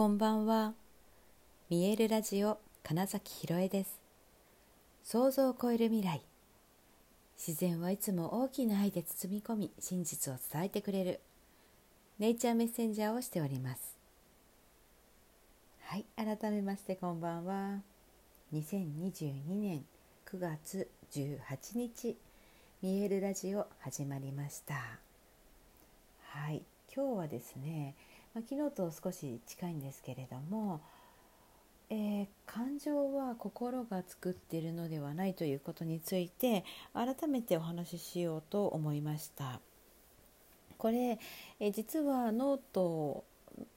こんばんは。見えるラジオ金崎ひろえです。想像を超える未来。自然はいつも大きな愛で包み込み真実を伝えてくれる。ネイチャーメッセンジャーをしております。はい改めましてこんばんは。2022年9月18日見えるラジオ始まりました。はい今日はですねまあ、昨日と少し近いんですけれども、えー、感情は心が作っているのではないということについて改めてお話ししようと思いました。これ、えー、実はノート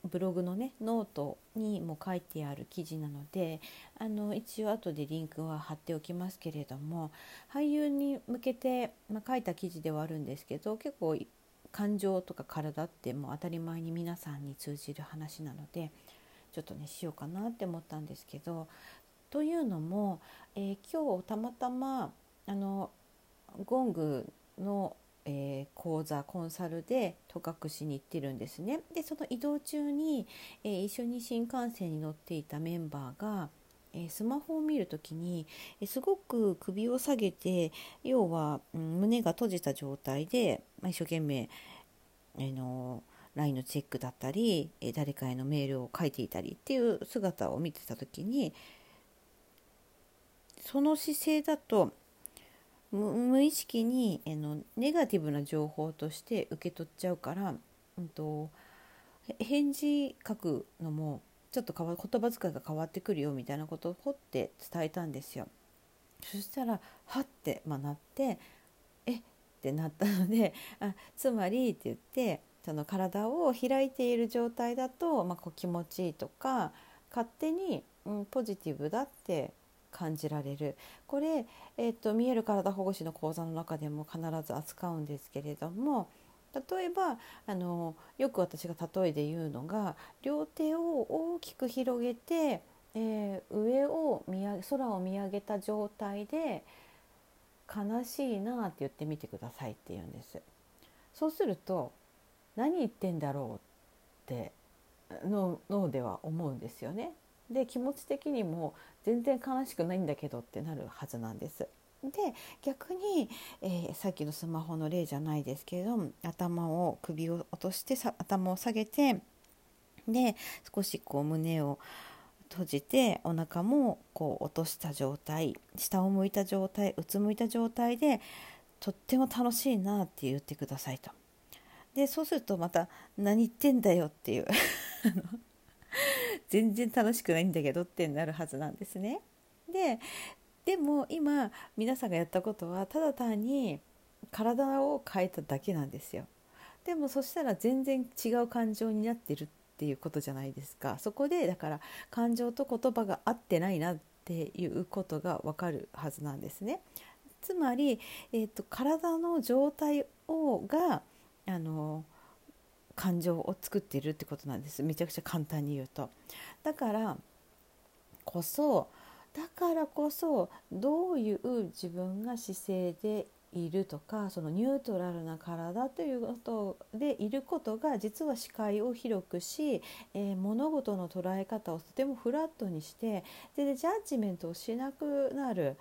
ブログのねノートにも書いてある記事なのであの一応後でリンクは貼っておきますけれども俳優に向けて、まあ、書いた記事ではあるんですけど結構感情とか体ってもう当たり前に皆さんに通じる話なのでちょっとねしようかなって思ったんですけどというのも、えー、今日たまたまあのゴングの、えー、講座コンサルで戸隠しに行ってるんですね。でその移動中に、えー、一緒に新幹線に乗っていたメンバーがえスマホを見る時に、えすごく首を下げて要は、うん、胸が閉じた状態で、まあ、一生懸命、え、の LINE のチェックだったり、え誰かへのメールを書いていたりっていう姿を見てた時にその姿勢だと無意識に、えのネガティブな情報として受け取っちゃうから、うんと返事書くのもちょっと言葉遣いが変わってくるよみたいなことをほって伝えたんですよ。そしたらはって、まあ、なってえってなったのであつまりって言ってその体を開いている状態だと、まあ、こう気持ちいいとか勝手に、うん、ポジティブだって感じられるこれ、えーと見える体保護士の講座の中でも必ず扱うんですけれども例えばあのよく私が例えで言うのが両手を大きく広げて、えー、上を見上げ空を見上げた状態で悲しいなって言ってみてくださいって言うんです。そうすると何言ってんだろうって脳では思うんですよね。で気持ち的にも全然悲しくないんだけどってなるはずなんです。で逆に、えー、さっきのスマホの例じゃないですけれども頭を首を落としてさ頭を下げてで少しこう胸を閉じてお腹もこう落とした状態下を向いた状態うつむいた状態でとっても楽しいなって言ってくださいと。でそうするとまた「何言ってんだよ」っていう 全然楽しくないんだけどってなるはずなんですね。ででも今皆さんがやったことはただ単に体を変えただけなんですよ。でもそしたら全然違う感情になってるっていうことじゃないですか。そこでだから感情と言葉が合ってないなっていうことがわかるはずなんですね。つまり、えーと、体の状態をがあの感情を作っているってこなんですめちゃくちゃ簡単に言うと。だからこそだからこそどういう自分が姿勢でいるとかそのニュートラルな体ということでいることが実は視界を広くし、えー、物事の捉え方をとてもフラットにしてでジャッジメントをしなくなる。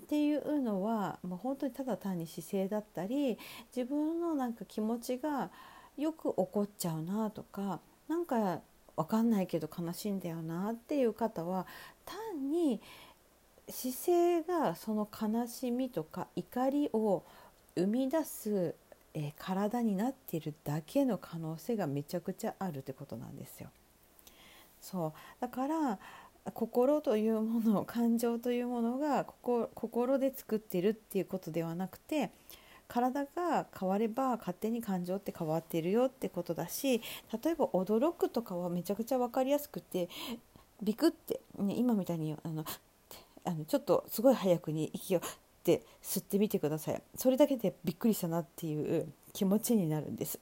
っていうのはもう本当にただ単に姿勢だったり自分のなんか気持ちがよく怒っちゃうなとかなんか分かんないけど悲しいんだよなっていう方は単に姿勢がその悲しみとか怒りを生み出す、えー、体になっているだけの可能性がめちゃくちゃあるってことなんですよ。そうだから心というもの感情というものが心で作っているっていうことではなくて体が変われば勝手に感情って変わっているよってことだし例えば驚くとかはめちゃくちゃ分かりやすくてビクって、ね、今みたいにあのあのちょっとすごい早くに息をって吸ってみてください。それだけでびっくりしたなっていう気持ちになるんです。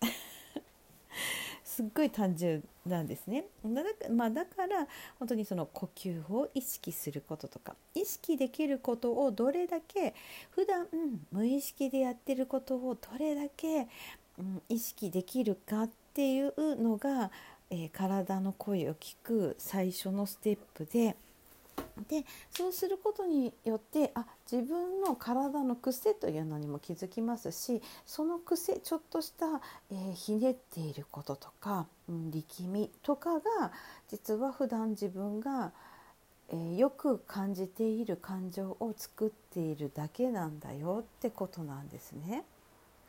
すっごい単純なんですね。だ,、まあ、だから本当にその呼吸を意識することとか意識できることをどれだけ普段、うん、無意識でやってることをどれだけ、うん、意識できるかっていうのがえー、体の声を聞く最初のステップででそうすることによってあ自分の体の癖というのにも気づきますしその癖ちょっとした、えー、ひねっていることとか、うん、力みとかが実は普段自分が、えー、よく感じている感情を作っているだけなんだよってことなんですね。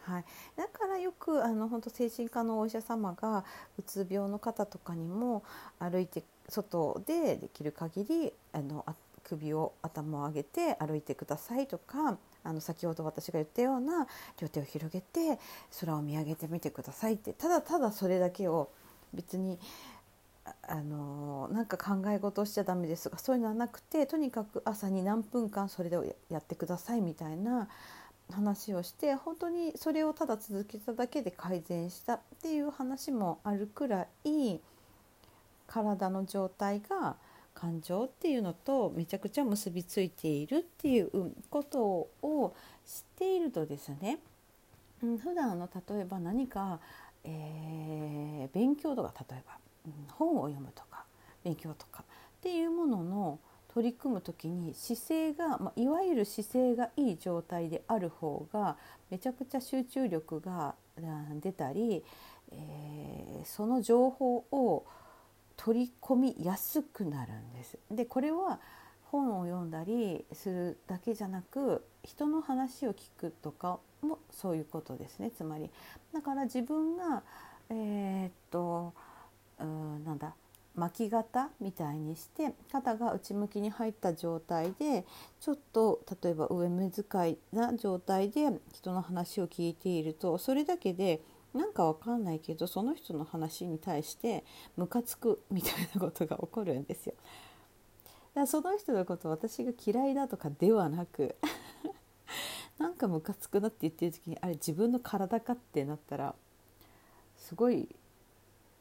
はい、だからよくあの本当精神科のお医者様がうつ病の方とかにも歩いて外でできる限りあの首を頭を上げて歩いてくださいとかあの先ほど私が言ったような両手を広げて空を見上げてみてくださいって。ただただそれだけを別にあのなんか考え事をしちゃダメですがそういうのはなくてとにかく朝に何分間それでやってくださいみたいな話をして本当にそれをただ続けただけで改善したっていう話もあるくらい体の状態が感情っていうのとめちゃくちゃ結びついているっていうことを知っているとですね、うん、普段の例えば何か、えー、勉強とか例えば、本を読むとか勉強とかっていうものの取り組む時に姿勢が、まあ、いわゆる姿勢がいい状態である方がめちゃくちゃ集中力が出たり、えー、その情報を取り込みやすくなるんです。でこれは本を読んだりするだけじゃなく人の話を聞くとかもそういうことですねつまりだから自分がえー、っとうんなんだ巻き肩みたいにして肩が内向きに入った状態でちょっと例えば上目遣いな状態で人の話を聞いているとそれだけでなんかわかんないけどその人の話に対してムカつくみたいなことが起こるんですよ。だからその人のこと私が嫌いだとかではなく なんかムカつくなって言ってる時にあれ自分の体かってなったらすごい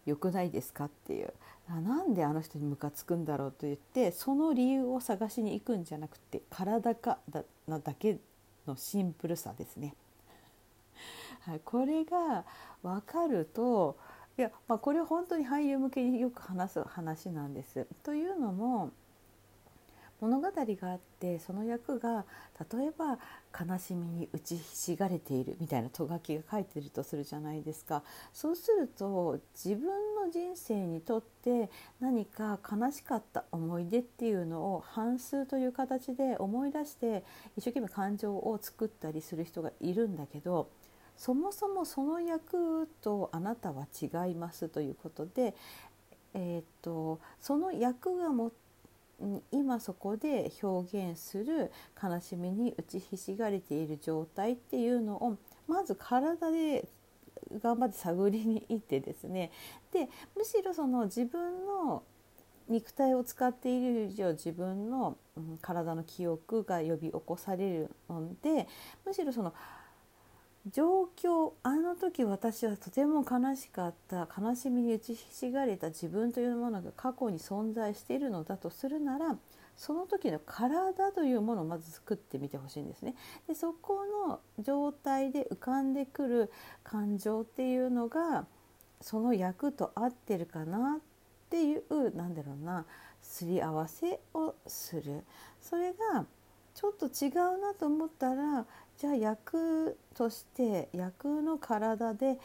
良くないですかっていうなんであの人にムカつくんだろうと言ってその理由を探しに行くんじゃなくて体かだなだけのシンプルさですね。はい、これが分かるといや、まあ、これ本当に俳優向けによく話す話なんです。というのも物語があってその役が例えば悲しみに打ちひしがれているみたいなとがきが書いてるとするじゃないですかそうすると自分の人生にとって何か悲しかった思い出っていうのを反数という形で思い出して一生懸命感情を作ったりする人がいるんだけどそもそもその役とあなたは違いますということで、えーと、その役がも今そこで表現する悲しみに打ちひしがれている状態っていうのをまず体で頑張って探りに行ってですね。でむしろその自分の肉体を使っている以上自分の、体の記憶が呼び起こされるのでむしろその状況あの時私はとても悲しかった悲しみに打ちひしがれた自分というものが過去に存在しているのだとするならその時の体というものをまず作ってみてほしいんですね。でそこの状態で浮かんでくる感情っていうのがその役と合ってるかなっていうなんだろうなすり合わせをする。それがちょっと違うなと思ったらじゃあ役として役の体で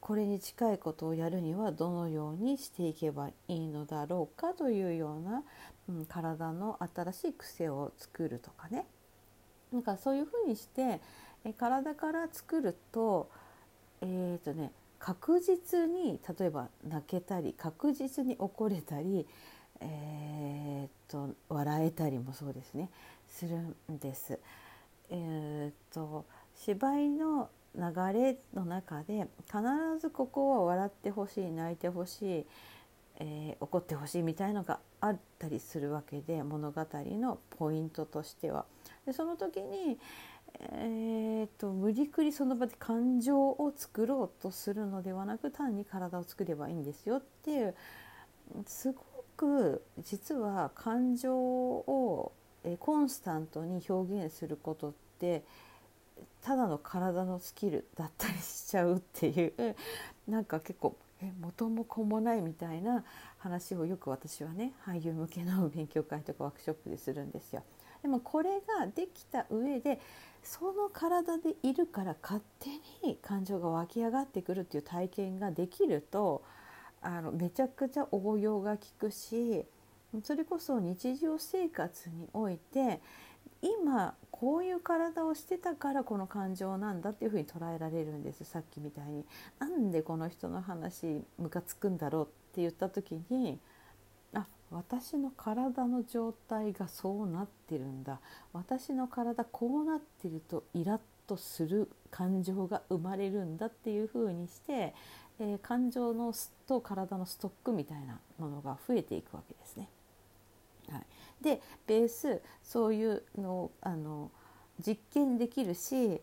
これに近いことをやるにはどのようにしていけばいいのだろうかというような、うん、体の新しい癖を作るとかねなんかそういうふうにしてえ体から作るとえっ、ー、とね確実に例えば泣けたり確実に怒れたり、えーと、と笑えたりもそうですねするんです。えーと、芝居の流れの中で必ずここは笑ってほしい泣いてほしい、えー、怒ってほしいみたいのがあったりするわけで物語のポイントとしては。でその時に、えーと、無理くりその場で感情を作ろうとするのではなく単に体を作ればいいんですよっていうすごく実は感情をえコンスタントに表現することってただの体のスキルだったりしちゃうっていうなんか結構え元も子もないみたいな話をよく私はね俳優向けの勉強会とかワークショップでするんですよ。でもこれができた上でその体でいるから勝手に感情が湧き上がってくるっていう体験ができるとあのめちゃくちゃ応用が効くしそれこそ日常生活において今こういう体をしてたからこの感情なんだっていうふうに捉えられるんですさっきみたいに。なんでこの人の話ムカつくんだろうって言った時にあ私の体の状態がそうなってるんだ私の体こうなってるとイラッとする感情が生まれるんだっていうふうにして、えー、感情のと体のストックみたいなものが増えていくわけですね。はい、でベースそういうのをあの実験できるし、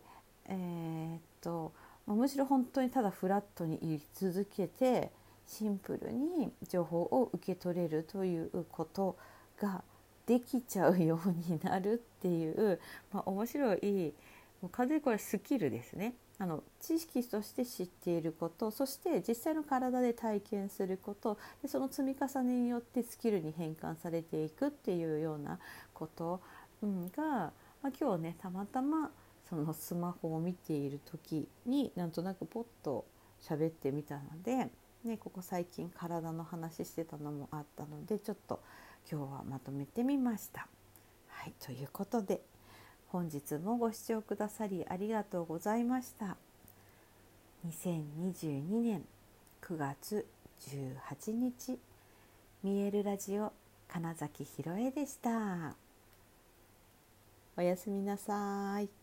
えー、っとむしろ本当にただフラットに言い続けてシンプルに情報を受け取れるということができちゃうようになるっていう、まあ、面白い完全にこれスキルですね。あの知識として知っていることそして実際の体で体験することでその積み重ねによってスキルに変換されていくっていうようなこと、うん、が、まあ、今日ねたまたまそのスマホを見ている時になんとなくポッと喋ってみたので、ね、ここ最近体の話してたのもあったのでちょっと今日はまとめてみました。はい、ということで本日もご視聴くださりありがとうございました。2022年9月18日見えるラジオ金崎ひろえでした。おやすみなさい。